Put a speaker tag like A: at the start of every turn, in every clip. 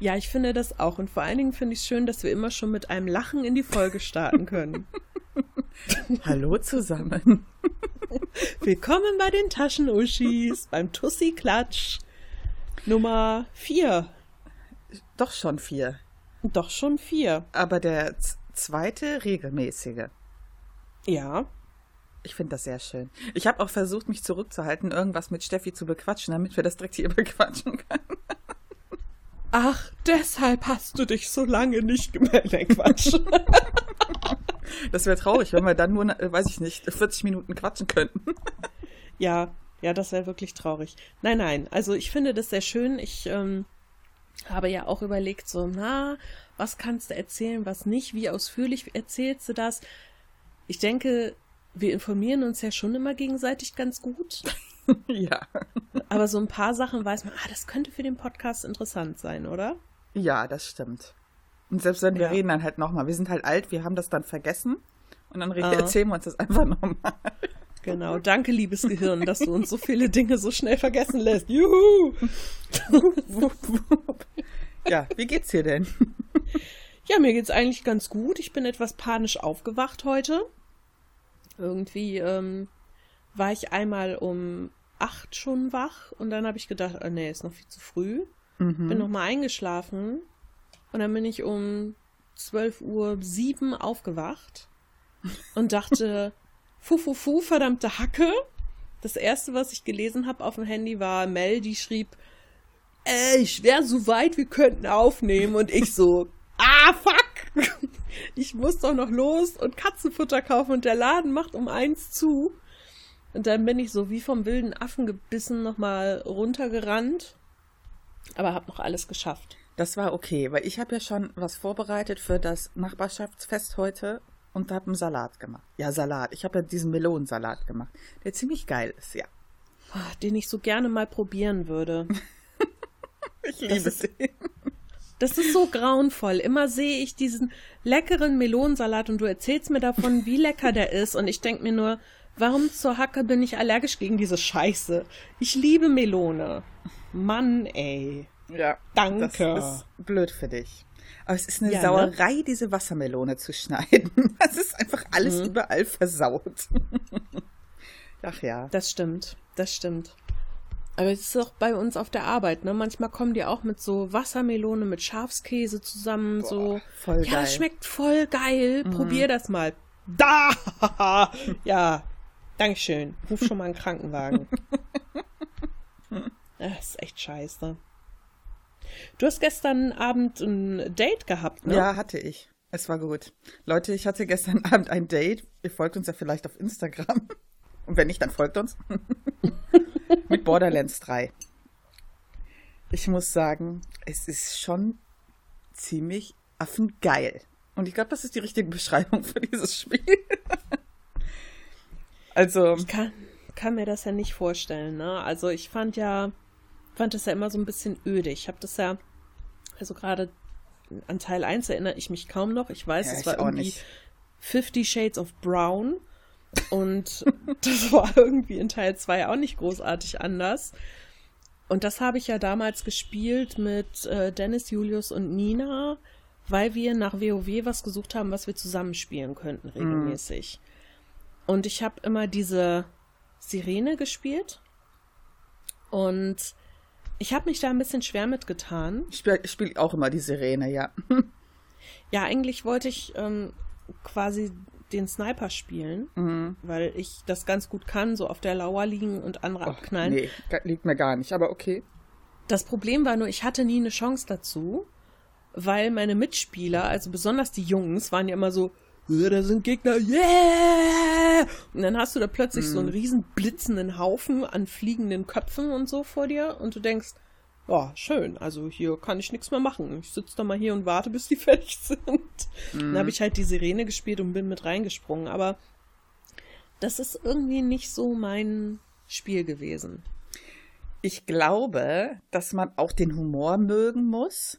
A: Ja, ich finde das auch. Und vor allen Dingen finde ich es schön, dass wir immer schon mit einem Lachen in die Folge starten können.
B: Hallo zusammen.
A: Willkommen bei den Taschenuschis, beim Tussi-Klatsch Nummer 4.
B: Doch schon vier.
A: Doch schon 4.
B: Aber der zweite regelmäßige.
A: Ja.
B: Ich finde das sehr schön. Ich habe auch versucht, mich zurückzuhalten, irgendwas mit Steffi zu bequatschen, damit wir das direkt hier bequatschen können.
A: Ach, deshalb hast du dich so lange nicht gemeldet. Nee, Quatsch.
B: Das wäre traurig, wenn wir dann nur, äh, weiß ich nicht, 40 Minuten quatschen könnten.
A: ja, ja, das wäre wirklich traurig. Nein, nein, also ich finde das sehr schön. Ich ähm, habe ja auch überlegt, so, na, was kannst du erzählen, was nicht, wie ausführlich erzählst du das? Ich denke, wir informieren uns ja schon immer gegenseitig ganz gut.
B: ja.
A: Aber so ein paar Sachen weiß man, ah, das könnte für den Podcast interessant sein, oder?
B: Ja, das stimmt. Und selbst wenn wir
A: Ja.
B: reden dann halt nochmal, wir sind halt alt, wir haben das dann vergessen und dann
A: Ah.
B: erzählen wir uns das einfach nochmal.
A: Genau, danke, liebes Gehirn, dass du uns so viele Dinge so schnell vergessen lässt. Juhu!
B: ja, wie geht's dir denn?
A: Ja, mir geht's eigentlich ganz gut. Ich bin etwas panisch aufgewacht heute. Irgendwie ähm, war ich einmal um acht schon wach und dann habe ich gedacht, ah, nee, ist noch viel zu früh. Bin noch mal eingeschlafen und dann bin ich um 12 Uhr sieben aufgewacht und dachte, fu, fu, fu, verdammte Hacke. Das erste, was ich gelesen habe auf dem Handy, war Mel, die schrieb, ey, ich wäre so weit, wir könnten aufnehmen. Und ich so, ah, fuck! Ich muss doch noch los und Katzenfutter kaufen und der Laden macht um eins zu. Und dann bin ich so wie vom wilden Affen gebissen nochmal runtergerannt. Aber hab noch alles geschafft.
B: Das war okay, weil ich habe ja schon was vorbereitet für das Nachbarschaftsfest heute und habe einen Salat gemacht. Ja, Salat. Ich habe ja diesen Melonensalat gemacht, der ziemlich geil ist, ja.
A: Ah, Den ich so gerne mal probieren würde.
B: Ich
A: liebe
B: den.
A: Das ist so grauenvoll. Immer sehe ich diesen leckeren Melonensalat und du erzählst mir davon, wie lecker der ist. Und ich denke mir nur, warum zur Hacke bin ich allergisch gegen diese Scheiße? Ich liebe Melone. Mann, ey.
B: Ja,
A: Danke.
B: Das ist blöd für dich. Aber es ist eine
A: Ja, ne?
B: Sauerei, diese Wassermelone zu schneiden. Es ist einfach alles
A: Mhm.
B: überall versaut. Ach ja.
A: Das stimmt. Das stimmt. Aber es ist auch bei uns auf der Arbeit, ne? Manchmal kommen die auch mit so Wassermelone mit Schafskäse zusammen, so.
B: voll
A: ja,
B: geil. Mhm.
A: schmeckt voll geil. Probier das mal. Da! ja, Dankeschön. Ruf schon mal einen Krankenwagen. Das ist echt scheiße. Du hast gestern Abend ein Date gehabt, ne?
B: Ja, hatte ich. Es war gut. Leute, ich hatte gestern Abend ein Date. Ihr folgt uns ja vielleicht auf Instagram. Und wenn nicht, dann folgt uns. Mit Borderlands 3. Ich muss sagen, es ist schon ziemlich affengeil. Und ich glaube, das ist die richtige Beschreibung für dieses Spiel. Also,
A: Ich kann, kann mir das ja nicht vorstellen, ne? Also ich fand ja, fand das ja immer so ein bisschen öde. Ich habe das ja, also gerade an Teil 1 erinnere ich mich kaum noch. Ich weiß,
B: Ja,
A: es war
B: auch
A: irgendwie
B: nicht.
A: Fifty Shades of Brown. Und das war irgendwie in Teil 2 auch nicht großartig anders. Und das habe ich ja damals gespielt mit äh, Dennis, Julius und Nina, weil wir nach WoW was gesucht haben, was wir zusammen spielen könnten regelmäßig. Und ich habe immer diese Sirene gespielt. Und ich habe mich da ein bisschen schwer mitgetan.
B: ich spiele spiel auch immer die Sirene, ja.
A: Ja, eigentlich wollte ich ähm, quasi den Sniper spielen,
B: Mhm.
A: weil ich das ganz gut kann, so auf der Lauer liegen und andere
B: Och,
A: abknallen.
B: nee, liegt mir gar nicht, aber okay.
A: Das Problem war nur, ich hatte nie eine Chance dazu, weil meine Mitspieler, also besonders die Jungs, waren ja immer so, "Ja, da sind Gegner, yeah! Und dann hast du da plötzlich so einen riesen blitzenden Haufen an fliegenden Köpfen und so vor dir und du denkst, ja, schön, also hier kann ich nichts mehr machen. Ich sitze da mal hier und warte, bis die fertig sind. Mhm. Dann habe ich halt die Sirene gespielt und bin mit reingesprungen. Aber das ist irgendwie nicht so mein Spiel gewesen.
B: Ich glaube, dass man auch den Humor mögen muss.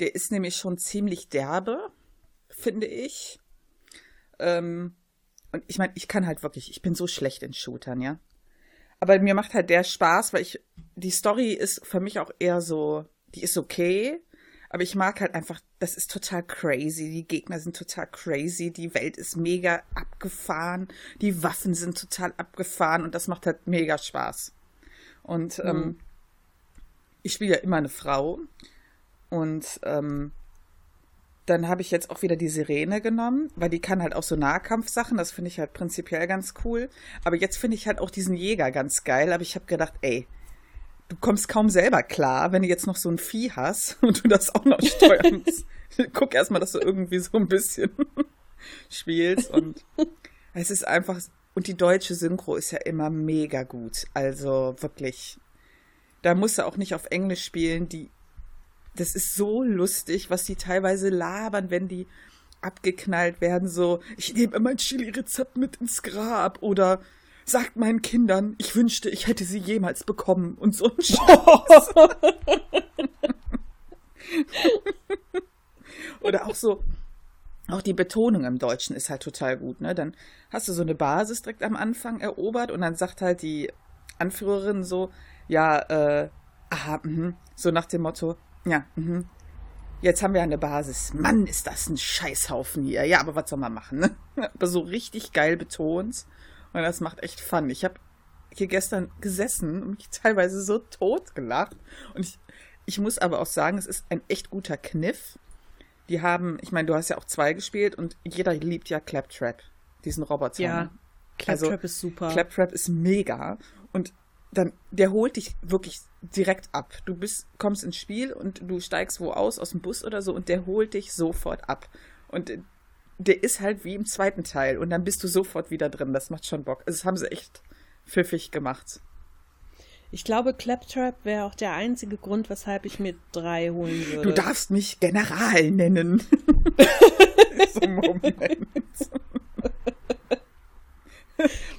B: Der ist nämlich schon ziemlich derbe, finde ich. Ähm, und ich meine, ich kann halt wirklich, ich bin so schlecht in Shootern, ja. Aber mir macht halt der Spaß, weil ich, die Story ist für mich auch eher so, die ist okay, aber ich mag halt einfach, das ist total crazy. Die Gegner sind total crazy. Die Welt ist mega abgefahren. Die Waffen sind total abgefahren und das macht halt mega Spaß. Und mhm. ähm, ich spiele ja immer eine Frau. Und ähm, dann habe ich jetzt auch wieder die Sirene genommen, weil die kann halt auch so Nahkampfsachen. Das finde ich halt prinzipiell ganz cool. Aber jetzt finde ich halt auch diesen Jäger ganz geil. Aber ich habe gedacht, ey, du kommst kaum selber klar, wenn du jetzt noch so ein Vieh hast und du das auch noch steuern musst. Guck erstmal, dass du irgendwie so ein bisschen spielst und es ist einfach und die deutsche Synchro ist ja immer mega gut. Also wirklich. Da musst du auch nicht auf Englisch spielen, die das ist so lustig, was die teilweise labern, wenn die abgeknallt werden, so, ich nehme mein Chili-Rezept mit ins Grab oder sagt meinen Kindern, ich wünschte, ich hätte sie jemals bekommen und so ein Scheiß. Oder auch so, auch die Betonung im Deutschen ist halt total gut, ne? Dann hast du so eine Basis direkt am Anfang erobert und dann sagt halt die Anführerin so, ja, äh, aha, mh, so nach dem Motto, ja, mh, jetzt haben wir eine Basis. Mann, ist das ein Scheißhaufen hier. Ja, aber was soll man machen, ne? Aber so richtig geil betont. Und das macht echt Fun. Ich habe hier gestern gesessen und mich teilweise so tot gelacht. Und ich, ich muss aber auch sagen, es ist ein echt guter Kniff. Die haben, ich meine, du hast ja auch zwei gespielt und jeder liebt ja Claptrap, diesen Roboter.
A: Ja, Claptrap also, ist super.
B: Claptrap ist mega. Und dann, der holt dich wirklich direkt ab. Du bist, kommst ins Spiel und du steigst wo aus, aus dem Bus oder so, und der holt dich sofort ab. Und der ist halt wie im zweiten Teil und dann bist du sofort wieder drin. Das macht schon Bock. Also das haben sie echt pfiffig gemacht.
A: Ich glaube, Claptrap wäre auch der einzige Grund, weshalb ich mir drei holen würde.
B: Du darfst mich General nennen. so Moment.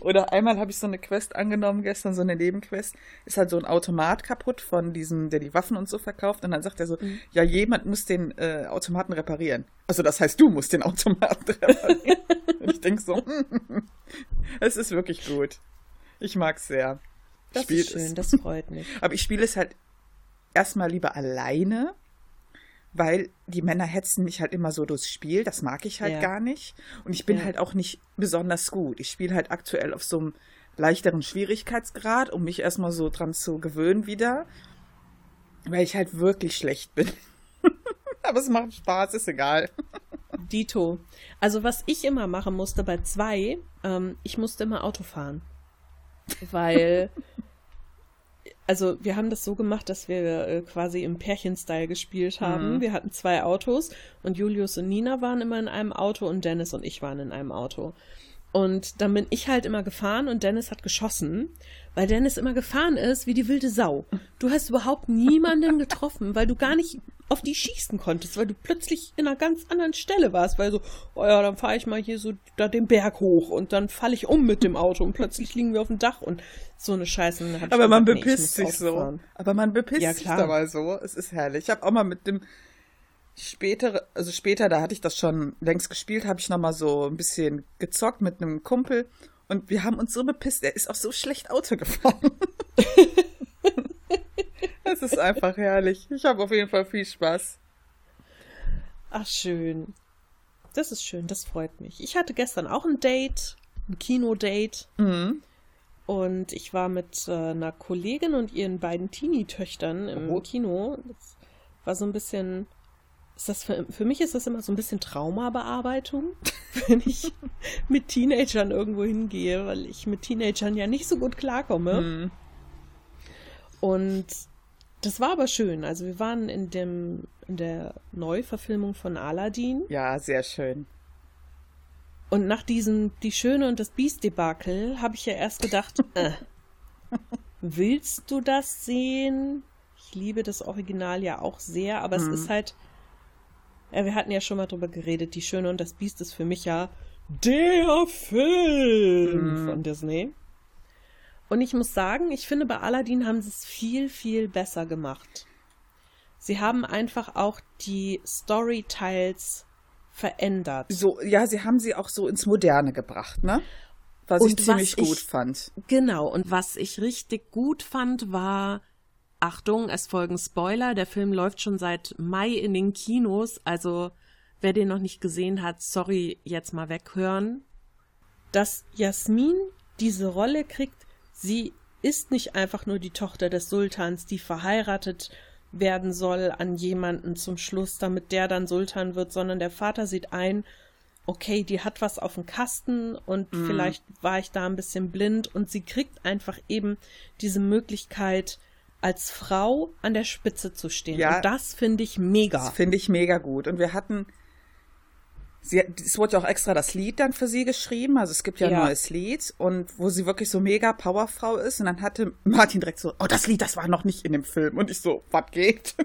B: Oder einmal habe ich so eine Quest angenommen gestern, so eine Nebenquest. Ist halt so ein Automat kaputt von diesem, der die Waffen und so verkauft. Und dann sagt er so, mhm. ja, jemand muss den äh, Automaten reparieren. Also das heißt, du musst den Automaten reparieren. und ich denke so, es ist wirklich gut. Ich mag es sehr.
A: Das ist schön, es. das freut mich.
B: Aber ich spiele es halt erstmal lieber alleine, weil die Männer hetzen mich halt immer so durchs Spiel. Das mag ich halt ja. gar nicht. Und ich bin ja. halt auch nicht besonders gut. Ich spiele halt aktuell auf so einem leichteren Schwierigkeitsgrad, um mich erstmal so dran zu gewöhnen wieder. Weil ich halt wirklich schlecht bin. Aber es macht Spaß, ist egal.
A: Dito. Also was ich immer machen musste bei zwei, ähm, ich musste immer Auto fahren. Weil also wir haben das so gemacht, dass wir äh, quasi im Pärchen-Style gespielt haben. Mhm. Wir hatten zwei Autos und Julius und Nina waren immer in einem Auto und Dennis und ich waren in einem Auto. Und dann bin ich halt immer gefahren und Dennis hat geschossen, weil Dennis immer gefahren ist wie die wilde Sau. Du hast überhaupt niemanden getroffen, weil du gar nicht auf die schießen konntest, weil du plötzlich in einer ganz anderen Stelle warst, weil so, oh ja, dann fahre ich mal hier so da den Berg hoch und dann falle ich um mit dem Auto und plötzlich liegen wir auf dem Dach und so eine Scheiße.
B: Aber gesagt, man bepisst nee, sich so. Aber man bepisst ja, sich dabei so. Es ist herrlich. Ich habe auch mal mit dem später, also später, da hatte ich das schon längst gespielt, habe ich noch mal so ein bisschen gezockt mit einem Kumpel und wir haben uns so bepisst. Er ist auch so schlecht Auto gefahren. Es ist einfach herrlich. Ich habe auf jeden Fall viel Spaß.
A: Ach, schön. Das ist schön, das freut mich. Ich hatte gestern auch ein Date, ein Kinodate. Mhm. Und ich war mit äh, einer Kollegin und ihren beiden Teenie-Töchtern im oh. Kino. Das war so ein bisschen. Ist das für, für mich ist das immer so ein bisschen Traumabearbeitung, wenn ich mit Teenagern irgendwo hingehe, weil ich mit Teenagern ja nicht so gut klarkomme. Mhm. Und das war aber schön. Also wir waren in dem in der Neuverfilmung von Aladdin.
B: Ja, sehr schön.
A: Und nach diesem Die Schöne und das Biest-Debakel habe ich ja erst gedacht, äh, willst du das sehen? Ich liebe das Original ja auch sehr, aber mhm. es ist halt Ja, wir hatten ja schon mal drüber geredet. Die Schöne und das Biest ist für mich ja der Film mm. von Disney. Und ich muss sagen, ich finde, bei Aladdin haben sie es viel, viel besser gemacht. Sie haben einfach auch die Story-Teils verändert.
B: So, ja, sie haben sie auch so ins Moderne gebracht, ne? Was und ich ziemlich was gut ich, fand.
A: Genau, und was ich richtig gut fand, war, Achtung, es folgen Spoiler, der Film läuft schon seit Mai in den Kinos, also wer den noch nicht gesehen hat, sorry, jetzt mal weghören. Dass Jasmin diese Rolle kriegt, sie ist nicht einfach nur die Tochter des Sultans, die verheiratet werden soll an jemanden zum Schluss, damit der dann Sultan wird, sondern der Vater sieht ein, okay, die hat was auf dem Kasten und mm. vielleicht war ich da ein bisschen blind und sie kriegt einfach eben diese Möglichkeit, als Frau an der Spitze zu stehen. Ja, und das finde ich mega. Das
B: finde ich mega gut. Und wir hatten, sie, es wurde ja auch extra das Lied dann für sie geschrieben. Also es gibt ja, ja. ein neues Lied und wo sie wirklich so mega Powerfrau ist. Und dann hatte Martin direkt so, oh, das Lied, das war noch nicht in dem Film. Und ich so, was geht?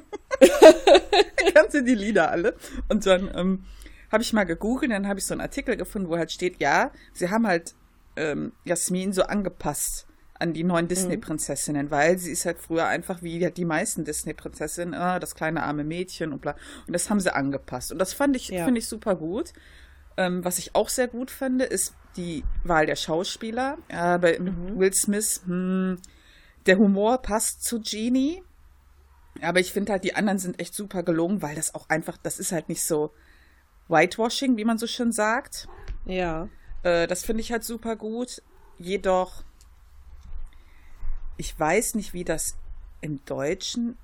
B: Kannst du die Lieder alle? Und dann, ähm, habe ich mal gegoogelt, dann habe ich so einen Artikel gefunden, wo halt steht, ja, sie haben halt ähm, Jasmin so angepasst an die neuen Disney-Prinzessinnen, mhm. weil sie ist halt früher einfach wie die meisten Disney-Prinzessinnen, äh, das kleine arme Mädchen und bla. Und das haben sie angepasst. Und das fand ich, ja. finde ich super gut. Ähm, was ich auch sehr gut finde, ist die Wahl der Schauspieler. Äh, bei mhm. Will Smith, hm, der Humor passt zu Genie. Aber ich finde halt, die anderen sind echt super gelungen, weil das auch einfach, das ist halt nicht so, Whitewashing, wie man so schön sagt.
A: Ja.
B: Äh, das finde ich halt super gut. Jedoch, ich weiß nicht, wie das im Deutschen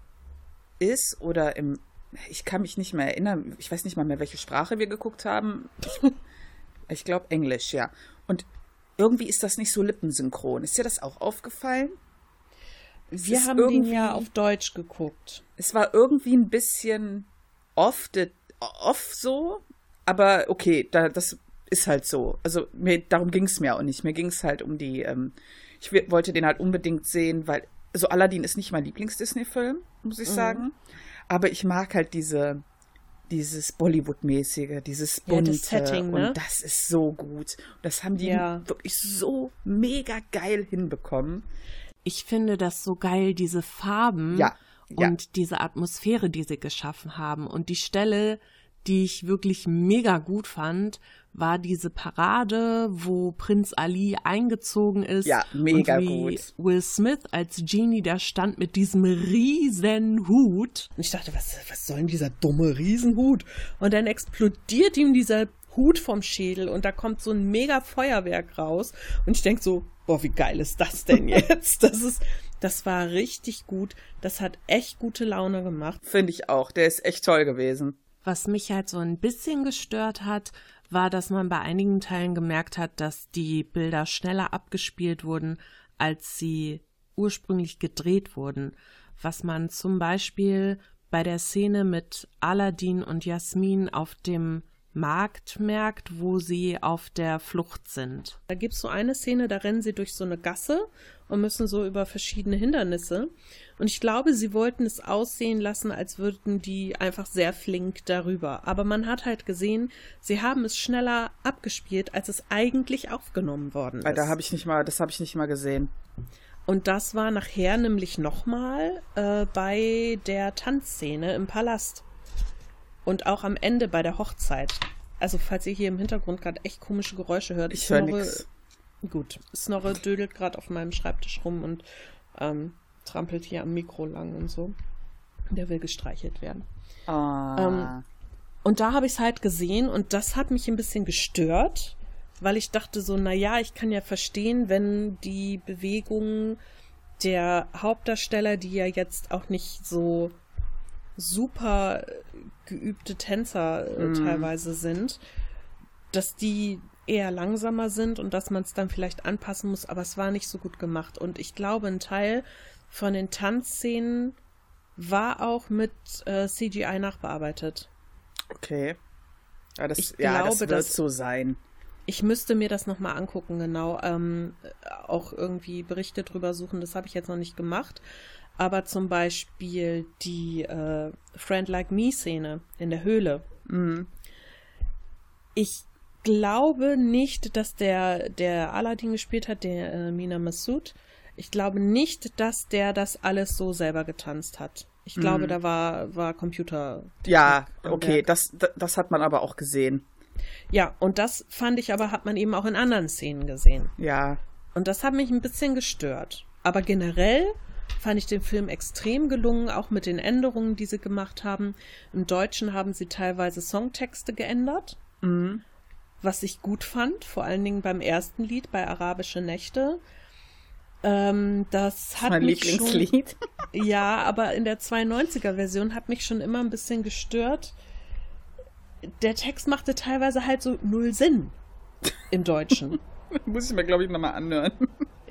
B: ist oder im. Ich kann mich nicht mehr erinnern. Ich weiß nicht mal mehr, welche Sprache wir geguckt haben. Ich, ich glaube Englisch, ja. Und irgendwie ist das nicht so lippensynchron. Ist dir das auch aufgefallen?
A: Es wir haben den ja auf Deutsch geguckt.
B: Es war irgendwie ein bisschen off, the, off so, aber okay, da, das ist halt so. Also mir, darum ging es mir auch nicht. Mir ging es halt um die, ähm, ich wollte den halt unbedingt sehen, weil, also Aladdin ist nicht mein Lieblings-Disney-Film, muss ich mhm. sagen. Aber ich mag halt diese, dieses Bollywood-mäßige, dieses bunte. Ja, das Setting, ne? Und das ist so gut. Das haben die ja. wirklich so mega geil hinbekommen.
A: Ich finde das so geil, diese Farben ja, und ja. diese Atmosphäre, die sie geschaffen haben. Und die Stelle, die ich wirklich mega gut fand, war diese Parade, wo Prinz Ali eingezogen ist.
B: Ja, mega und wie gut.
A: Will Smith als Genie da stand mit diesem riesen Hut. Und ich dachte, was, was soll denn dieser dumme Riesenhut? Und dann explodiert ihm dieser Hut vom Schädel und da kommt so ein mega Feuerwerk raus. Und ich denke so, boah, wie geil ist das denn jetzt? Das ist, das war richtig gut. Das hat echt gute Laune gemacht.
B: Finde ich auch. Der ist echt toll gewesen.
A: Was mich halt so ein bisschen gestört hat, war, dass man bei einigen Teilen gemerkt hat, dass die Bilder schneller abgespielt wurden, als sie ursprünglich gedreht wurden. Was man zum Beispiel bei der Szene mit Aladdin und Jasmin auf dem Markt merkt, wo sie auf der Flucht sind. Da gibt es so eine Szene, da rennen sie durch so eine Gasse und müssen so über verschiedene Hindernisse. Und ich glaube, sie wollten es aussehen lassen, als würden die einfach sehr flink darüber. Aber man hat halt gesehen, sie haben es schneller abgespielt, als es eigentlich aufgenommen worden ist.
B: Da habe ich nicht mal, das habe ich nicht mal gesehen.
A: Und das war nachher nämlich nochmal äh, bei der Tanzszene im Palast. Und auch am Ende bei der Hochzeit. Also, falls ihr hier im Hintergrund gerade echt komische Geräusche hört.
B: Ich höre nichts.
A: Gut. Snorre dödelt gerade auf meinem Schreibtisch rum und ähm, trampelt hier am Mikro lang und so. Der will gestreichelt werden.
B: Ah.
A: Ähm, und da habe ich es halt gesehen und das hat mich ein bisschen gestört, weil ich dachte so, na ja, ich kann ja verstehen, wenn die Bewegungen der Hauptdarsteller, die ja jetzt auch nicht so super geübte Tänzer äh, mm. teilweise sind, dass die eher langsamer sind und dass man es dann vielleicht anpassen muss, aber es war nicht so gut gemacht. Und ich glaube, ein Teil von den Tanzszenen war auch mit äh, CGI nachbearbeitet.
B: Okay. Ja, das, ich ja, glaube, das wird dass, so sein.
A: Ich müsste mir das nochmal angucken, genau. Ähm, auch irgendwie Berichte drüber suchen. Das habe ich jetzt noch nicht gemacht. Aber zum Beispiel die äh, Friend Like Me Szene in der Höhle,
B: Mhm.
A: Ich glaube nicht, dass der, der Aladdin gespielt hat, der äh, Mina Massoud, ich glaube nicht, dass der das alles so selber getanzt hat. Ich glaube,
B: Mhm.
A: da war, war Computer.
B: Ja, okay, das, das hat man aber auch gesehen.
A: Ja, und das fand ich aber, hat man eben auch in anderen Szenen gesehen.
B: Ja,
A: Und das hat mich ein bisschen gestört. Aber generell fand ich den Film extrem gelungen, auch mit den Änderungen, die sie gemacht haben. Im Deutschen haben sie teilweise Songtexte geändert,
B: mhm.
A: was ich gut fand, vor allen Dingen beim ersten Lied, bei Arabische Nächte. Ähm, das
B: das
A: hat
B: mein
A: mich
B: Lieblingslied.
A: Schon, ja, aber in der 92er-Version hat mich schon immer ein bisschen gestört. Der Text machte teilweise halt so null Sinn im Deutschen.
B: Muss ich mir, glaube ich, nochmal anhören.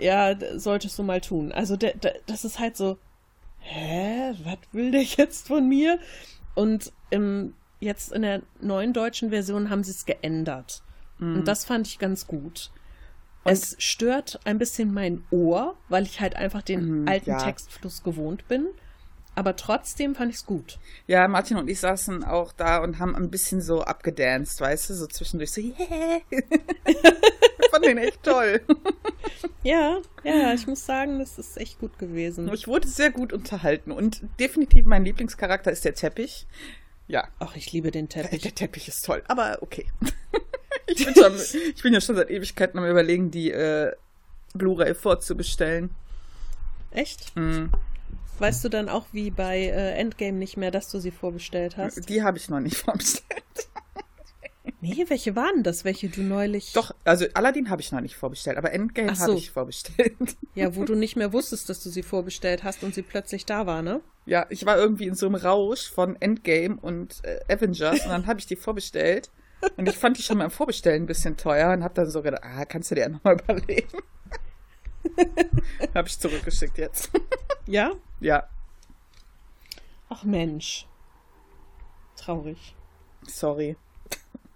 A: Ja, solltest du mal tun. Also der, der, das ist halt so, hä, was will der jetzt von mir? Und im, jetzt in der neuen deutschen Version haben sie es geändert. Und das fand ich ganz gut. es stört ein bisschen mein Ohr, weil ich halt einfach den
B: Mhm,
A: alten
B: ja.
A: Textfluss gewohnt bin. Aber trotzdem fand ich es gut.
B: Ja, Martin und ich saßen auch da und haben ein bisschen so abgedanced, weißt du, so zwischendurch so, yeah. ich fand den echt toll.
A: Ja, ja, ich muss sagen, das ist echt gut gewesen.
B: Ich wurde sehr gut unterhalten und definitiv mein Lieblingscharakter ist der Teppich. Ja,
A: Ach, ich liebe den Teppich.
B: der Teppich ist toll, aber okay. ich, bin schon, ich bin ja schon seit Ewigkeiten am überlegen, die äh, Blu-ray vorzubestellen.
A: Echt?
B: Mhm.
A: Weißt du dann auch wie bei äh, Endgame nicht mehr, dass du sie vorbestellt hast?
B: Die habe ich noch nicht vorbestellt.
A: Nee, welche waren das? Welche du neulich.
B: Doch, also Aladdin habe ich noch nicht vorbestellt, aber Endgame
A: Ach
B: habe
A: so.
B: ich vorbestellt.
A: Ja, wo du nicht mehr wusstest, dass du sie vorbestellt hast und sie plötzlich da war, ne?
B: Ja, ich war irgendwie in so einem Rausch von Endgame und äh, Avengers und dann habe ich die vorbestellt. Und ich fand die schon beim Vorbestellen ein bisschen teuer und habe dann so gedacht, ah, kannst du dir ja nochmal überlegen. habe ich zurückgeschickt jetzt.
A: Ja?
B: ja,
A: Ach Mensch. Traurig.
B: sorry.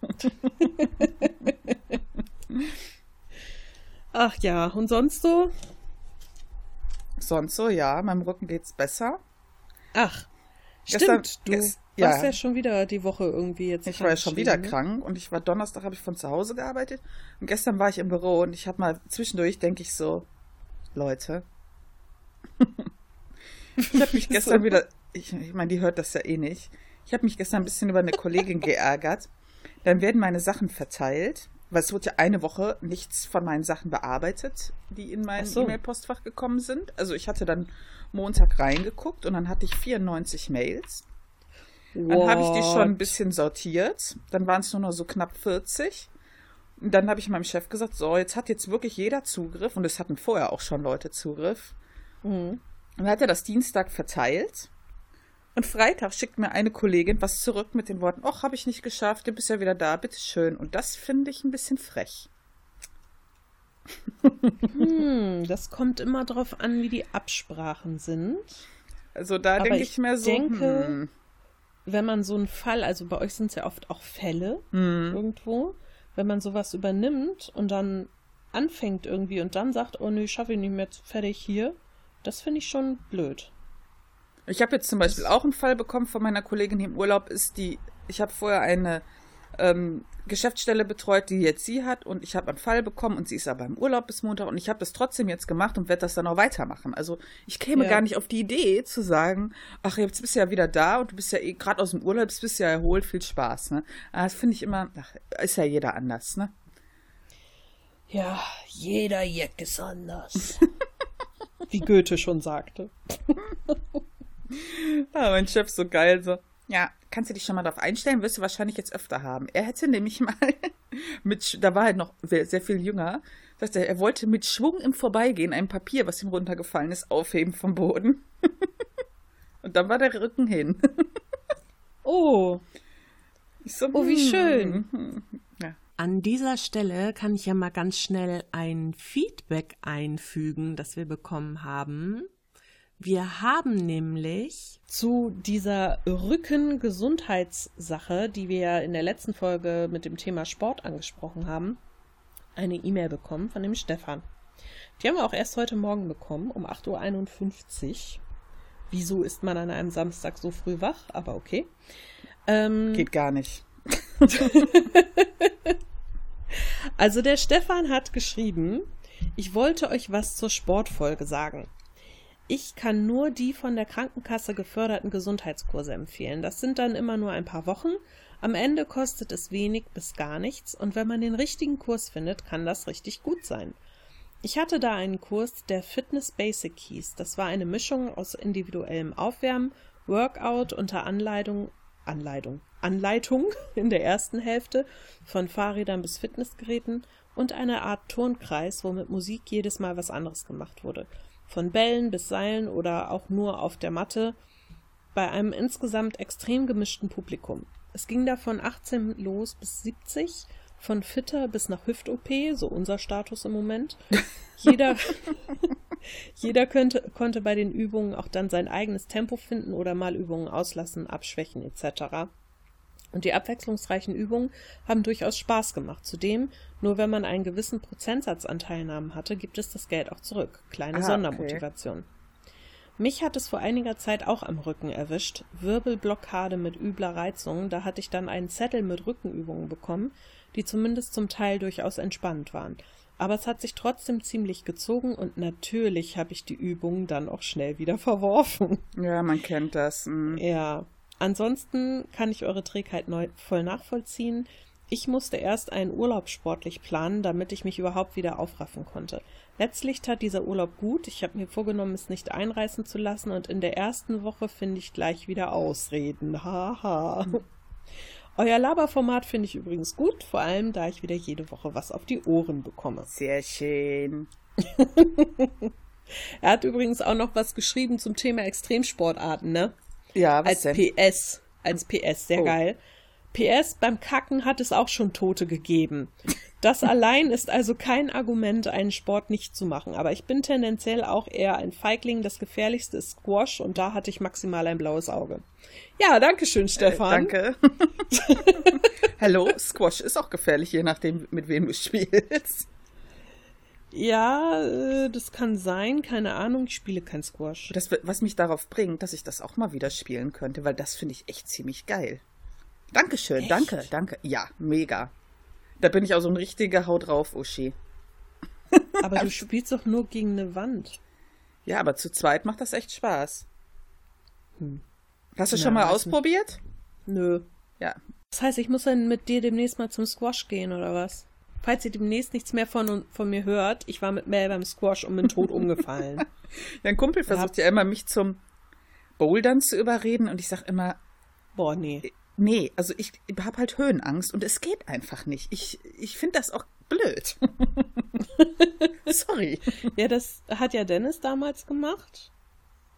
A: Ach ja, und sonst so?
B: Sonst so, ja, meinem Rücken geht's besser.
A: Ach,
B: Gestern-
A: stimmt. Du
B: ges-
A: warst
B: ja.
A: ja schon wieder die Woche irgendwie jetzt.
B: Ich war ja schon wieder
A: ne?
B: krank und ich war Donnerstag, habe ich von zu Hause gearbeitet. Und gestern war ich im Büro und ich habe mal zwischendurch, denke ich so, Leute. ich habe mich gestern wieder, ich, ich meine, die hört das ja eh nicht. Ich habe mich gestern ein bisschen über eine Kollegin geärgert. Dann werden meine Sachen verteilt, weil es wurde ja eine Woche nichts von meinen Sachen bearbeitet, die in mein
A: so.
B: E-Mail-Postfach gekommen sind. Also ich hatte dann Montag reingeguckt und dann hatte ich 94 Mails. Dann habe ich die schon ein
A: What?
B: bisschen sortiert. Dann waren es nur noch so knapp 40. Und dann habe ich meinem Chef gesagt, so, jetzt hat jetzt wirklich jeder Zugriff. Und es hatten vorher auch schon Leute Zugriff.
A: Mhm.
B: Und dann hat er das Dienstag verteilt. Und Freitag schickt mir eine Kollegin was zurück mit den Worten, ach, habe ich nicht geschafft, du bist ja wieder da, bitteschön. Und das finde ich ein bisschen frech.
A: Hm, das kommt immer drauf an, wie die Absprachen sind.
B: Also da denke
A: ich
B: ich mir so,
A: denke,
B: hm,
A: Wenn man so einen Fall, also bei euch sind es ja oft auch Fälle
B: hm,
A: irgendwo, wenn man sowas übernimmt und dann anfängt irgendwie und dann sagt, oh nö, schaffe ich nicht mehr, fertig hier, das finde ich schon blöd.
B: Ich habe jetzt zum Beispiel auch einen Fall bekommen von meiner Kollegin, die im Urlaub ist, die, ich habe vorher eine ähm, Geschäftsstelle betreut, die jetzt sie hat und ich habe einen Fall bekommen und sie ist aber im Urlaub bis Montag und ich habe das trotzdem jetzt gemacht und werde das dann auch weitermachen. Also ich käme
A: Ja.
B: gar nicht auf die Idee zu sagen, ach, jetzt bist du ja wieder da und du bist ja eh gerade aus dem Urlaub, bist, bist ja erholt, viel Spaß. Ne? Aber Das finde ich immer, ach, ist ja jeder anders, ne?
A: Ja, jeder Jeck ist anders. wie Goethe schon sagte.
B: Ah, mein Chef so geil, so. Ja, kannst du dich schon mal darauf einstellen, wirst du wahrscheinlich jetzt öfter haben. Er hätte nämlich mal mit, da war er noch sehr, viel jünger, sagt er, er wollte mit Schwung im Vorbeigehen ein Papier, was ihm runtergefallen ist, aufheben vom Boden. Und dann war der Rücken hin.
A: Oh,
B: so,
A: Oh, wie
B: hm,
A: schön.
B: Ja.
C: An dieser Stelle kann ich ja mal ganz schnell ein Feedback einfügen, das wir bekommen haben. Wir haben nämlich
A: zu dieser Rückengesundheitssache, die wir ja in der letzten Folge mit dem Thema Sport angesprochen haben, eine E-Mail bekommen von dem Stefan. Die haben wir auch erst heute Morgen bekommen, um 8.51 Uhr. Wieso ist man an einem Samstag so früh wach? Aber okay. Ähm,
B: Geht gar nicht.
A: also der Stefan hat geschrieben, ich wollte euch was zur Sportfolge sagen. Ich kann nur die von der Krankenkasse geförderten Gesundheitskurse empfehlen. Das sind dann immer nur ein paar Wochen. Am Ende kostet es wenig bis gar nichts und wenn man den richtigen Kurs findet, kann das richtig gut sein. Ich hatte da einen Kurs, der Fitness Basic hieß. Das war eine Mischung aus individuellem Aufwärmen, Workout unter Anleitung, Anleitung, Anleitung in der ersten Hälfte von Fahrrädern bis Fitnessgeräten und eine Art Turnkreis, wo mit Musik jedes Mal was anderes gemacht wurde. Von Bällen bis Seilen oder auch nur auf der Matte bei einem insgesamt extrem gemischten Publikum. Es ging da von 18 los bis 70, von Fitter bis nach Hüft-OP, so unser Status im Moment. Jeder, jeder könnte, konnte bei den Übungen auch dann sein eigenes Tempo finden oder mal Übungen auslassen, abschwächen etc. Und die abwechslungsreichen Übungen haben durchaus Spaß gemacht. Zudem, nur wenn man einen gewissen Prozentsatz an Teilnahmen hatte, gibt es das Geld auch zurück. Kleine ah, Sondermotivation. Okay. Mich hat es vor einiger Zeit auch am Rücken erwischt. Wirbelblockade mit übler Reizung. Da hatte ich dann einen Zettel mit Rückenübungen bekommen, die zumindest zum Teil durchaus entspannt waren. Aber es hat sich trotzdem ziemlich gezogen und natürlich habe ich die Übungen dann auch schnell wieder verworfen.
B: Ja, man kennt das. Mhm.
A: Ja. Ansonsten kann ich eure Trägheit neu voll nachvollziehen. Ich musste erst einen Urlaub sportlich planen, damit ich mich überhaupt wieder aufraffen konnte. Letztlich tat dieser Urlaub gut. Ich habe mir vorgenommen, es nicht einreißen zu lassen und in der ersten Woche finde ich gleich wieder Ausreden. Haha. Euer Laberformat finde ich übrigens gut, vor allem da ich wieder jede Woche was auf die Ohren bekomme.
B: Sehr schön.
A: er hat übrigens auch noch was geschrieben zum Thema Extremsportarten, ne?
B: Ja,
A: was Als denn? PS. Als PS, sehr oh. geil. PS, beim Kacken hat es auch schon Tote gegeben. Das allein ist also kein Argument, einen Sport nicht zu machen. Aber ich bin tendenziell auch eher ein Feigling. Das gefährlichste ist Squash und da hatte ich maximal ein blaues Auge. Ja, danke schön, Stefan.
B: Äh, danke. Hallo, Squash ist auch gefährlich, je nachdem, mit wem du spielst.
A: Ja, äh, das kann sein, keine Ahnung, ich spiele kein Squash.
B: Das, was mich darauf bringt, dass ich das auch mal wieder spielen könnte, weil das finde ich echt ziemlich geil. Dankeschön, Echt? danke, danke. Ja, mega. Da bin ich auch so ein richtiger Haut drauf, Uschi.
A: Aber du spielst doch nur gegen eine Wand.
B: Ja, aber zu zweit macht das echt Spaß. Hm. Hast du Na, schon mal ausprobiert?
A: Nicht. Nö.
B: Ja.
A: Das heißt, ich muss dann mit dir demnächst mal zum Squash gehen, oder was? Falls ihr demnächst nichts mehr von, von mir hört, ich war mit Mel beim Squash und bin tot umgefallen.
B: Dein Kumpel versucht ja immer, mich zum Bouldern zu überreden und ich sag immer,
A: boah, nee.
B: Nee, also ich, ich habe halt Höhenangst und es geht einfach nicht. Ich, ich finde das auch blöd. Sorry.
A: Ja, das hat ja Dennis damals gemacht.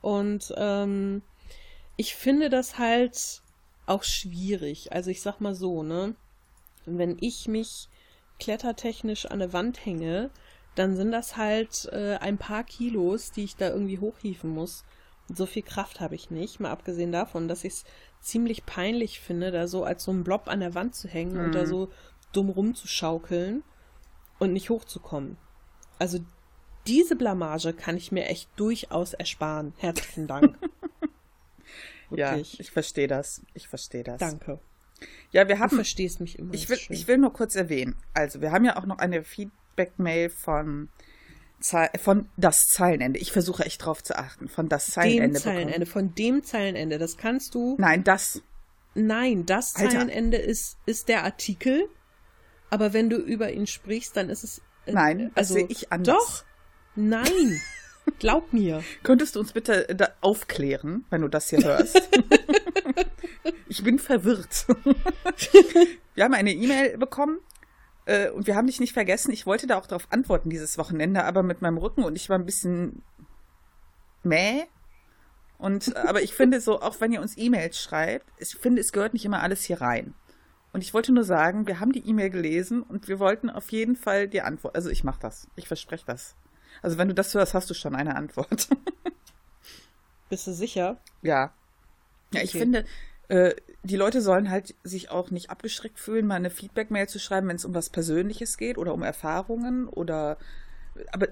A: Und ähm, ich finde das halt auch schwierig. Also ich sag mal so, ne? Wenn ich mich klettertechnisch an eine Wand hänge, dann sind das halt äh, ein paar Kilos, die ich da irgendwie hochhieven muss. So viel Kraft habe ich nicht, mal abgesehen davon, dass ich es ziemlich peinlich finde, da so als so ein Blob an der Wand zu hängen mhm. und da mhm. so dumm rumzuschaukeln und nicht hochzukommen. Also diese Blamage kann ich mir echt durchaus ersparen. Herzlichen Dank.
B: ja, ich verstehe das. Ich verstehe das.
A: Danke.
B: Ja, wir haben.
A: Du verstehst mich immer.
B: Ich will, ich will nur kurz erwähnen. Also, wir haben ja auch noch eine Feedback-Mail von von das Zeilenende. Ich versuche echt drauf zu achten. Von das Zeilenende.
A: Dem Zeilenende, von dem Zeilenende. Das kannst du.
B: Nein, das.
A: Nein, das Alter. Zeilenende ist, ist der Artikel. Aber wenn du über ihn sprichst, dann ist es.
B: Äh, Nein, das also, sehe ich anders.
A: Doch. Nein. Glaub mir.
B: Könntest du uns bitte aufklären, wenn du das hier hörst? ich bin verwirrt. Wir haben eine E-Mail bekommen äh, und wir haben dich nicht vergessen. Ich wollte da auch darauf antworten dieses Wochenende, aber mit meinem Rücken und ich war ein bisschen mäh. Und, äh, aber ich finde so, auch wenn ihr uns E-Mails schreibt, ich finde, es gehört nicht immer alles hier rein. Und ich wollte nur sagen, wir haben die E-Mail gelesen und wir wollten auf jeden Fall die Antwort. Also ich mache das. Ich verspreche das. Also wenn du das hörst, hast du schon eine Antwort.
A: Bist du sicher?
B: Ja. Ja, ich finde, äh, die Leute sollen halt sich auch nicht abgeschreckt fühlen, mal eine Feedback-Mail zu schreiben, wenn es um was Persönliches geht oder um Erfahrungen oder aber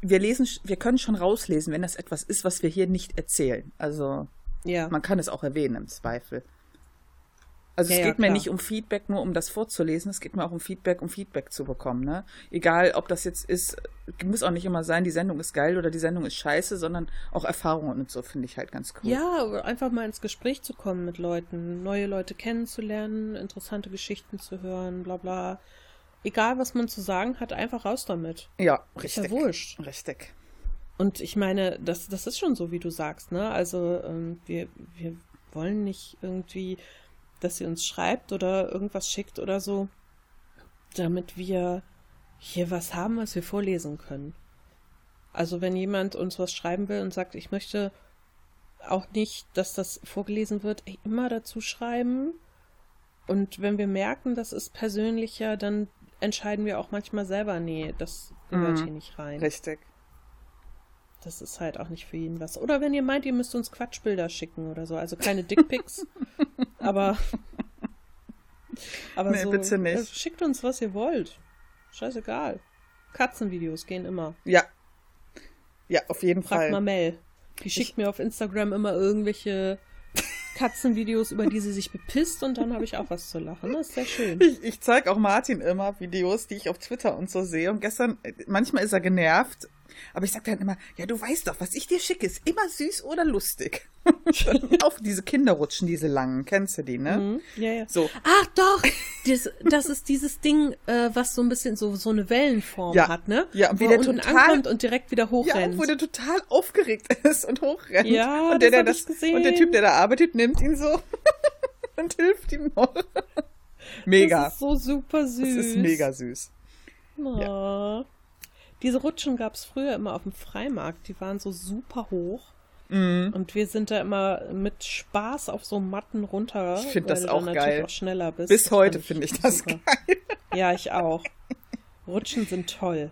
B: wir lesen, wir können schon rauslesen, wenn das etwas ist, was wir hier nicht erzählen. Also
A: ja.
B: man kann es auch erwähnen im Zweifel. Also
A: Ja,
B: es
A: ja,
B: geht mir
A: klar.
B: nicht um Feedback nur, um das vorzulesen, es geht mir auch um Feedback, um Feedback zu bekommen, ne? Egal, ob das jetzt ist, muss auch nicht immer sein, die Sendung ist geil oder die Sendung ist scheiße, sondern auch Erfahrungen und so finde ich halt ganz cool.
A: Ja, einfach mal ins Gespräch zu kommen mit Leuten, neue Leute kennenzulernen, interessante Geschichten zu hören, bla bla. Egal, was man zu sagen hat, einfach raus damit.
B: Ja,
A: Ist ja
B: richtig.
A: wurscht.
B: Richtig.
A: Und ich meine, das, das ist schon so, wie du sagst, ne? Also ähm, wir, wir wollen nicht irgendwie, dass sie uns schreibt oder irgendwas schickt oder so, damit wir hier was haben, was wir vorlesen können. Also wenn jemand uns was schreiben will und sagt, ich möchte auch nicht, dass das vorgelesen wird, immer dazu schreiben. Und wenn wir merken, das ist persönlicher, dann entscheiden wir auch manchmal selber, nee, das gehört
B: Mhm.
A: hier nicht rein.
B: Richtig.
A: Das ist halt auch nicht für jeden was. Oder wenn ihr meint, ihr müsst uns Quatschbilder schicken oder so. Also keine Dickpics, aber. Aber
B: Nee,
A: so.
B: bitte nicht.
A: äh, Schickt uns, was ihr wollt. Scheißegal. Katzenvideos gehen immer.
B: Ja. Ja, auf jeden
A: Fragt
B: Fall.
A: mal Mel. Die schickt mir auf Instagram immer irgendwelche Katzenvideos, über die sie sich bepisst und dann habe ich auch was zu lachen. Das ist sehr schön.
B: Ich, ich zeige auch Martin immer Videos, die ich auf Twitter und so sehe. Und gestern, äh, manchmal ist er genervt, aber ich sage dann immer, ja, du weißt doch, was ich dir schicke, ist immer süß oder lustig. auf diese Kinderrutschen, diese langen, kennst du die, ne?
A: Mhm. Ja, ja.
B: So.
A: Ach doch, das, das ist dieses Ding, äh, was so ein bisschen so, so eine Wellenform
B: Ja.
A: hat, ne?
B: Ja, und wie
A: Wo
B: der
A: er unten
B: total-
A: ankommt und direkt wieder
B: Ja,
A: hochrennt.
B: wo der total aufgeregt ist und hochrennt.
A: Ja,
B: und der,
A: das
B: der
A: ich gesehen.
B: Und der Typ, der da arbeitet, nimmt ihn so und hilft ihm noch. Mega.
A: Das ist so super süß.
B: Das ist mega süß.
A: Oh. Diese Rutschen gab es früher immer auf dem Freimarkt. Die waren so super hoch.
B: Mhm.
A: Und wir sind da immer mit Spaß auf so Matten runter.
B: Ich find
A: weil
B: das auch geil.
A: auch schneller bist.
B: Bis
A: Das
B: heute finde ich das
A: super.
B: geil.
A: Ja, ich auch. Rutschen sind toll.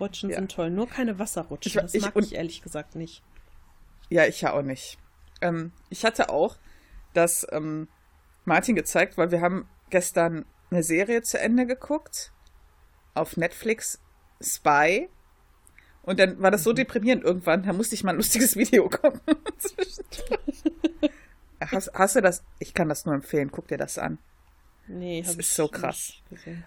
A: Rutschen
B: Ja.
A: sind toll. Nur keine Wasserrutschen.
B: Ich
A: das
B: ich-
A: mag ich ehrlich gesagt nicht.
B: Ja, ich ja auch nicht. Ähm, ich hatte auch das ähm, Martin gezeigt, weil wir haben gestern eine Serie zu Ende geguckt auf Netflix Spy. Und dann war das so deprimierend irgendwann, da musste ich mal ein lustiges Video gucken. hast, hast du das? Ich kann das nur empfehlen, guck dir das an.
A: Nee,
B: Das ist so krass.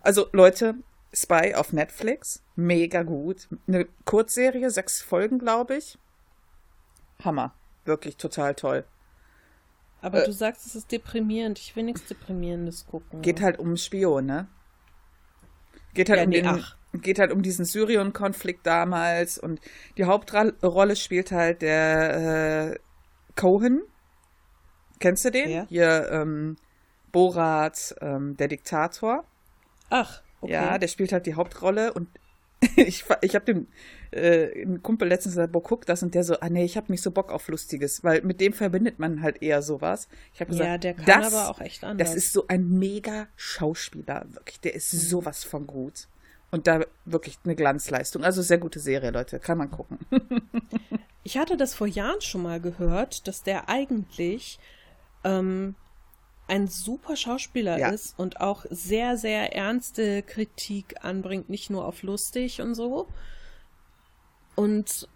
B: Also Leute, Spy auf Netflix, mega gut. Eine Kurzserie, sechs Folgen, glaube ich. Hammer. Wirklich total toll.
A: Aber
B: Äh,
A: du sagst, es ist deprimierend. Ich will nichts Deprimierendes gucken.
B: Geht halt um Spion, ne? Geht halt,
A: Ja,
B: um,
A: nee,
B: den,
A: ach.
B: Geht halt um diesen Syrien-Konflikt damals und die Hauptrolle spielt halt der äh, Cohen. Kennst du den?
A: Wer?
B: Hier, ähm, Borat, ähm, der Diktator.
A: Ach, okay.
B: Ja, der spielt halt die Hauptrolle und ich, ich habe dem äh, Kumpel letztens gesagt, boah, guck das und der so, ah nee, ich habe nicht so Bock auf Lustiges, weil mit dem verbindet man halt eher sowas. Ich habe gesagt,
A: ja, der kann
B: das,
A: aber auch echt anders.
B: das ist so ein mega Schauspieler, wirklich, der ist sowas von gut. Und da wirklich eine Glanzleistung. Also sehr gute Serie, Leute, kann man gucken.
A: Ich hatte das vor Jahren schon mal gehört, dass der eigentlich ähm, ein super Schauspieler
B: Ja.
A: ist und auch sehr, sehr ernste Kritik anbringt, nicht nur auf lustig und so. Und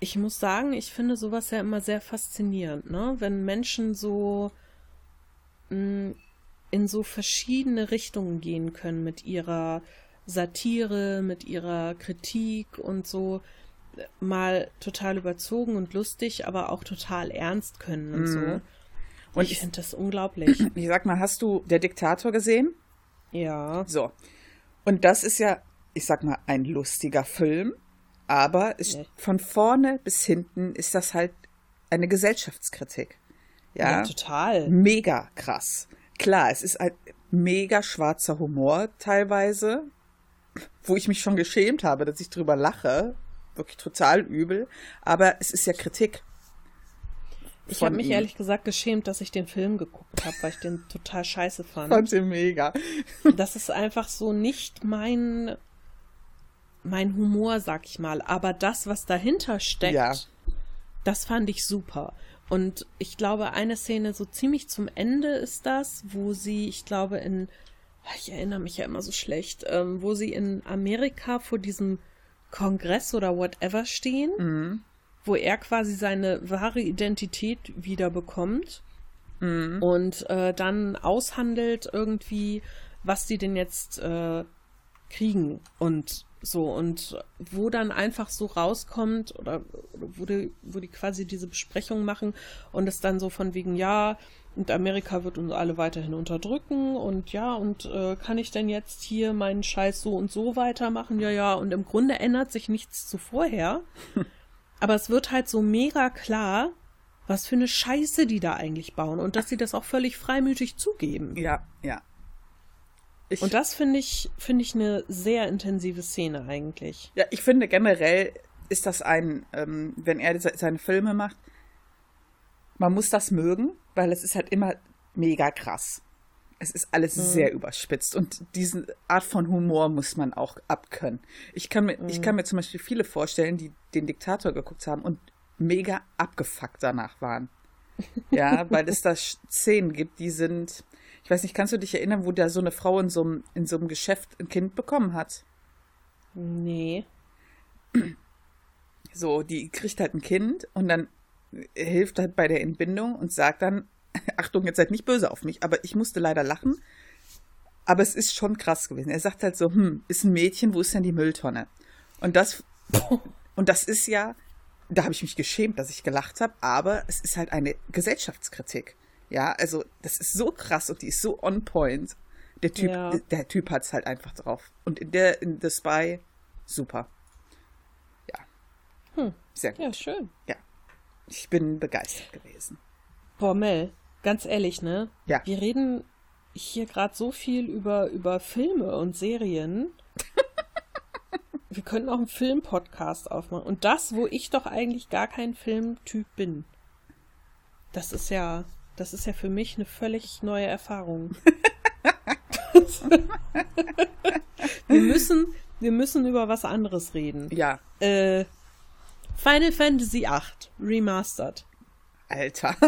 A: ich muss sagen, ich finde sowas ja immer sehr faszinierend, ne? Wenn Menschen so mh, in so verschiedene Richtungen gehen können mit ihrer Satire, mit ihrer Kritik und so mal total überzogen und lustig, aber auch total ernst können und so.
B: Mhm. Und
A: ich
B: ich-
A: finde das unglaublich.
B: Ich sag mal, hast du Der Diktator gesehen?
A: ja.
B: So. Und das ist ja, ich sag mal, ein lustiger Film, aber es,
A: Nee.
B: von vorne bis hinten ist das halt eine Gesellschaftskritik.
A: ja,
B: Ja,
A: total.
B: mega krass. Klar, es ist halt mega schwarzer Humor teilweise, wo ich mich schon geschämt habe, dass ich drüber lache. Wirklich total übel. Aber es ist ja Kritik.
A: Ich habe mich
B: ihm.
A: ehrlich gesagt geschämt, dass ich den Film geguckt habe, weil ich den total scheiße fand.
B: Fand ich mega.
A: Das ist einfach so nicht mein mein Humor, sag ich mal. Aber das, was dahinter steckt,
B: Ja.
A: das fand ich super. Und ich glaube, eine Szene so ziemlich zum Ende ist das, wo sie, ich glaube, in, ich erinnere mich ja immer so schlecht, ähm, wo sie in Amerika vor diesem Kongress oder whatever stehen,
B: Mhm.
A: wo er quasi seine wahre Identität wiederbekommt mhm. und äh, dann aushandelt irgendwie, was die denn jetzt äh, kriegen und so und wo dann einfach so rauskommt oder wo die, wo die quasi diese Besprechung machen und es dann so von wegen, ja, und Amerika wird uns alle weiterhin unterdrücken und ja, und äh, kann ich denn jetzt hier meinen Scheiß so und so weitermachen? Ja, ja, und im Grunde ändert sich nichts zu vorher. Aber es wird halt so mega klar, was für eine Scheiße die da eigentlich bauen und dass sie das auch völlig freimütig zugeben.
B: Ja, ja.
A: Ich, und das finde ich, finde ich eine sehr intensive Szene eigentlich.
B: Ja, ich finde generell ist das ein, ähm, wenn er seine Filme macht, man muss das mögen, weil es ist halt immer mega krass. Es ist alles mhm. sehr überspitzt und diese Art von Humor muss man auch abkönnen. Ich kann mir, mhm. ich kann mir zum Beispiel viele vorstellen, die den Diktator geguckt haben und mega abgefuckt danach waren. Ja, weil es da Szenen gibt, die sind, ich weiß nicht, kannst du dich erinnern, wo da so eine Frau in so einem, in so einem Geschäft ein Kind bekommen hat?
A: Nee.
B: So, die kriegt halt ein Kind und dann hilft halt bei der Entbindung und sagt dann, Achtung, jetzt seid nicht böse auf mich, aber ich musste leider lachen. Aber es ist schon krass gewesen. Er sagt halt so, hm, ist ein Mädchen, wo ist denn die Mülltonne? Und das, und das ist ja, da habe ich mich geschämt, dass ich gelacht habe, aber es ist halt eine Gesellschaftskritik. Ja, also das ist so krass und die ist so on point. Der Typ, ja. der Typ hat es halt einfach drauf. Und in der, in The Spy, super. Ja.
A: Hm. Sehr gut. Ja, schön.
B: Ja. Ich bin begeistert gewesen.
A: Boah, Mel, ganz ehrlich, ne?
B: Ja.
A: Wir reden hier gerade so viel über, über Filme und Serien. Wir könnten auch einen Filmpodcast aufmachen. Und das, wo ich doch eigentlich gar kein Filmtyp bin. Das ist ja, das ist ja für mich eine völlig neue Erfahrung. wir müssen, wir müssen über was anderes reden.
B: Ja.
A: Äh, Final Fantasy VIII Remastered.
B: Alter.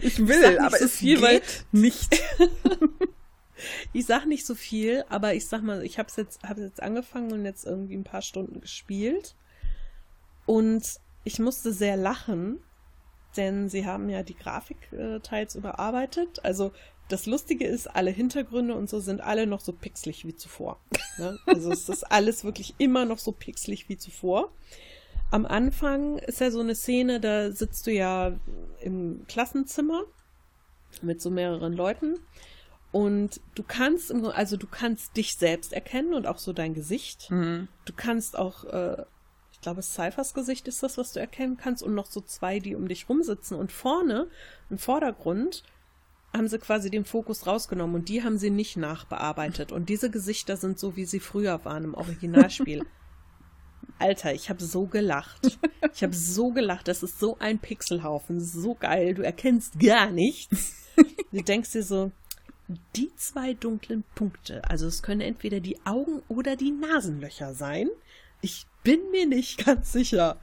B: ich will, ich aber so es viel, geht nicht.
A: ich sag nicht so viel, aber ich sag mal, ich habe jetzt, hab jetzt angefangen und jetzt irgendwie ein paar Stunden gespielt. Und ich musste sehr lachen, denn sie haben ja die Grafik äh, teils überarbeitet. Also das Lustige ist, alle Hintergründe und so sind alle noch so pixelig wie zuvor. Ne? Also es ist alles wirklich immer noch so pixelig wie zuvor. Am Anfang ist ja so eine Szene, da sitzt du ja im Klassenzimmer mit so mehreren Leuten und du kannst, also du kannst dich selbst erkennen und auch so dein Gesicht. Mhm. Du kannst auch, äh, ich glaube, Cyphers Gesicht ist das, was du erkennen kannst und noch so zwei, die um dich rumsitzen und vorne im Vordergrund haben sie quasi den Fokus rausgenommen und die haben sie nicht nachbearbeitet. Und diese Gesichter sind so, wie sie früher waren im Originalspiel. Alter, ich habe so gelacht. Ich habe so gelacht. Das ist so ein Pixelhaufen. So geil. Du erkennst gar nichts. Du denkst dir so, die zwei dunklen Punkte, also es können entweder die Augen oder die Nasenlöcher sein. Ich bin mir nicht ganz sicher.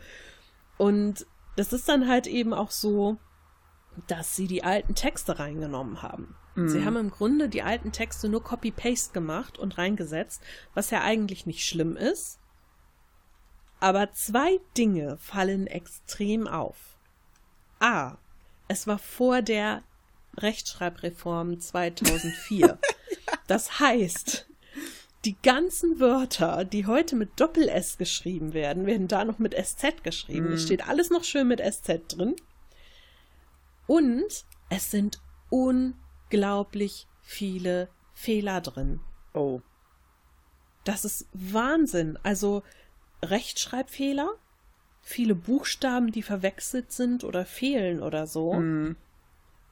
A: Und das ist dann halt eben auch so, dass sie die alten Texte reingenommen haben. Mhm. Sie haben im Grunde die alten Texte nur Copy-Paste gemacht und reingesetzt, was ja eigentlich nicht schlimm ist. Aber zwei Dinge fallen extrem auf. A. Es war vor der Rechtschreibreform 2004. Das heißt, die ganzen Wörter, die heute mit Doppel-S geschrieben werden, werden da noch mit SZ geschrieben. Mm. Es steht alles noch schön mit SZ drin. Und es sind unglaublich viele Fehler drin.
B: Oh.
A: Das ist Wahnsinn. Also Rechtschreibfehler, viele Buchstaben, die verwechselt sind oder fehlen oder so. Mm.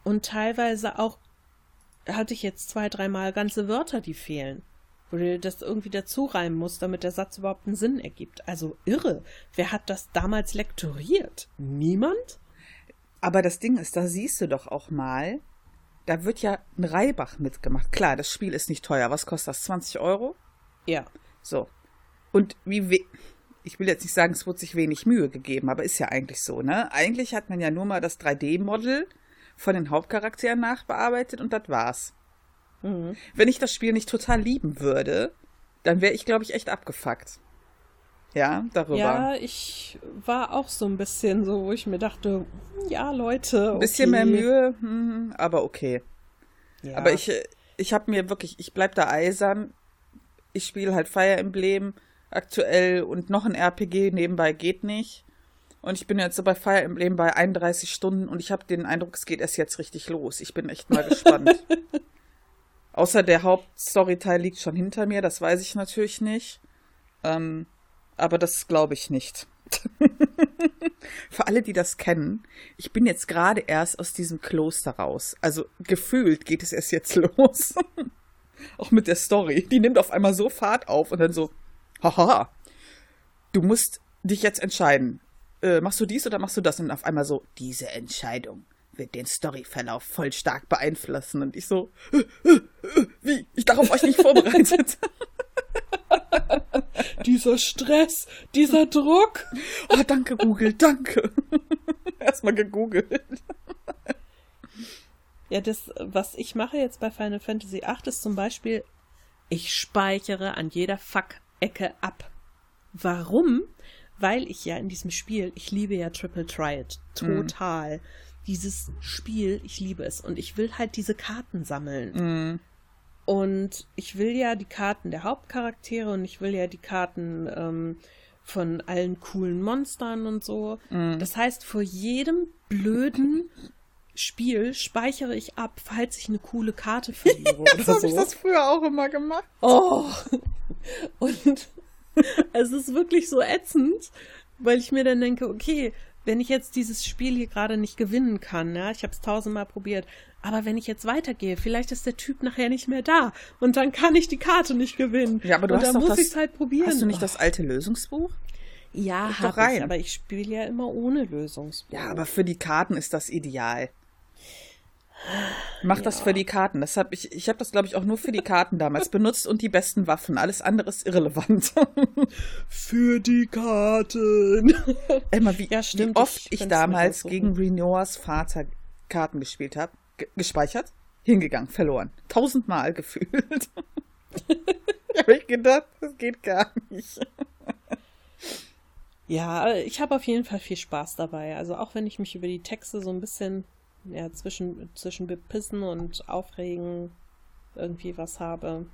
A: Und teilweise auch, hatte ich jetzt zwei, dreimal ganze Wörter, die fehlen. Wo du das irgendwie dazu reimen musst, damit der Satz überhaupt einen Sinn ergibt. Also irre. Wer hat das damals lektoriert? Niemand?
B: Aber das Ding ist, da siehst du doch auch mal, da wird ja ein Reibach mitgemacht. Klar, das Spiel ist nicht teuer. Was kostet das? 20 Euro?
A: Ja.
B: So. Und wie, we ich will jetzt nicht sagen, es wurde sich wenig Mühe gegeben, aber ist ja eigentlich so, ne? Eigentlich hat man ja nur mal das 3D-Model von den Hauptcharakteren nachbearbeitet und das war's. Mhm. Wenn ich das Spiel nicht total lieben würde, dann wäre ich, glaube ich, echt abgefuckt. Ja, darüber.
A: Ja, ich war auch so ein bisschen so, wo ich mir dachte, ja, Leute.
B: Ein bisschen
A: okay.
B: mehr Mühe, hm, aber okay.
A: Ja.
B: Aber ich, ich habe mir wirklich, ich bleib da eisern. Ich spiele halt Fire Emblem aktuell und noch ein RPG nebenbei geht nicht. Und ich bin jetzt so bei Fire Emblem bei 31 Stunden und ich habe den Eindruck, es geht erst jetzt richtig los. Ich bin echt mal gespannt. Außer der Hauptstoryteil liegt schon hinter mir, das weiß ich natürlich nicht. Ähm, aber das glaube ich nicht. Für alle, die das kennen, ich bin jetzt gerade erst aus diesem Kloster raus. Also gefühlt geht es erst jetzt los. Auch mit der Story. Die nimmt auf einmal so Fahrt auf und dann so, haha, du musst dich jetzt entscheiden. Äh, machst du dies oder machst du das? Und auf einmal so, diese Entscheidung wird den Storyverlauf voll stark beeinflussen. Und ich so, wie? Ich darauf euch nicht vorbereitet.
A: Dieser Stress, dieser Druck.
B: Oh, danke, Google, danke. Erstmal gegoogelt.
A: Ja, das, was ich mache jetzt bei Final Fantasy VIII ist zum Beispiel, ich speichere an jeder Fuck-Ecke ab. Warum? Weil ich ja in diesem Spiel, ich liebe ja Triple Triad total. Dieses Spiel, ich liebe es. Und ich will halt diese Karten sammeln.
B: Mm,
A: Und ich will ja die Karten der Hauptcharaktere und ich will ja die Karten ähm, von allen coolen Monstern und so. Das heißt, vor jedem blöden Spiel speichere ich ab, falls ich eine coole Karte verliere
B: Jetzt
A: oder
B: habe ich
A: so.
B: das früher auch immer gemacht.
A: Oh. Und es ist wirklich so ätzend, weil ich mir dann denke, okay, wenn ich jetzt dieses Spiel hier gerade nicht gewinnen kann, ja, ich habe es tausendmal probiert, aber wenn ich jetzt weitergehe, vielleicht ist der Typ nachher nicht mehr da und dann kann ich die Karte nicht gewinnen.
B: Ja, aber du
A: und
B: hast
A: dann
B: doch
A: muss ich es halt probieren.
B: Hast du nicht
A: Oh.
B: das alte Lösungsbuch?
A: Ja,
B: doch
A: hab
B: rein.
A: ich, aber ich spiele ja immer ohne Lösungsbuch.
B: Ja, aber für die Karten ist das ideal. Mach das für die Karten. Das hab ich, ich habe das, glaube ich, auch nur für die Karten damals benutzt und die besten Waffen. Alles andere ist irrelevant.
A: für die Karten.
B: Immer wie,
A: Ja, stimmt,
B: wie oft
A: ich
B: ich, damals gegen Renoirs Vater Karten gespielt habe. Ge gespeichert, hingegangen, verloren. Tausendmal gefühlt. ich habe ich gedacht, das geht gar nicht.
A: Ja, ich habe auf jeden Fall viel Spaß dabei. Also auch wenn ich mich über die Texte so ein bisschen ja, zwischen, zwischen bepissen und aufregen irgendwie was habe.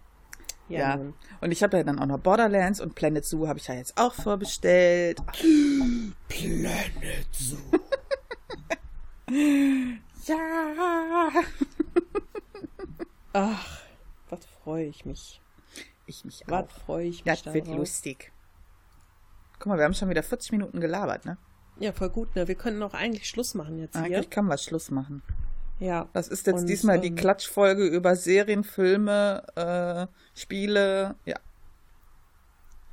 A: Ja,
B: Ja. Und ich habe ja dann auch noch Borderlands und Planet Zoo habe ich ja jetzt auch vorbestellt.
A: Planet Zoo.
B: Ja.
A: Ach, was freue ich mich.
B: Ich mich
A: Was
B: auch.
A: freue ich mich
B: Das wird
A: darauf.
B: lustig. Guck mal, wir haben schon wieder 40 Minuten gelabert, ne?
A: Ja, voll gut, ne? Wir könnten auch eigentlich Schluss machen jetzt hier.
B: Eigentlich kann man Schluss machen.
A: Ja.
B: Das ist jetzt
A: Und,
B: diesmal die
A: ähm,
B: Klatschfolge über Serien, Filme, äh, Spiele, ja.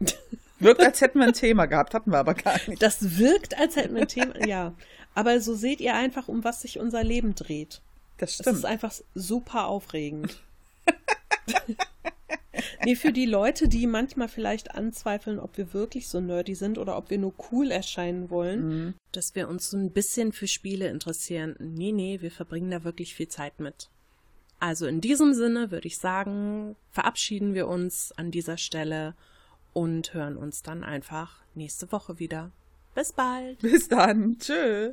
B: Wirkt, als hätten wir ein Thema gehabt, hatten wir aber gar nicht.
A: Das wirkt, als hätten wir ein Thema. Ja. Aber so seht ihr einfach, um was sich unser Leben dreht.
B: Das stimmt.
A: ist einfach super aufregend. nee, für die Leute, die manchmal vielleicht anzweifeln, ob wir wirklich so nerdy sind oder ob wir nur cool erscheinen wollen,
B: Mhm.
A: dass wir uns so ein bisschen für Spiele interessieren. Nee, nee, wir verbringen da wirklich viel Zeit mit. Also in diesem Sinne würde ich sagen, verabschieden wir uns an dieser Stelle und hören uns dann einfach nächste Woche wieder. Bis bald!
B: Bis dann. Tschö.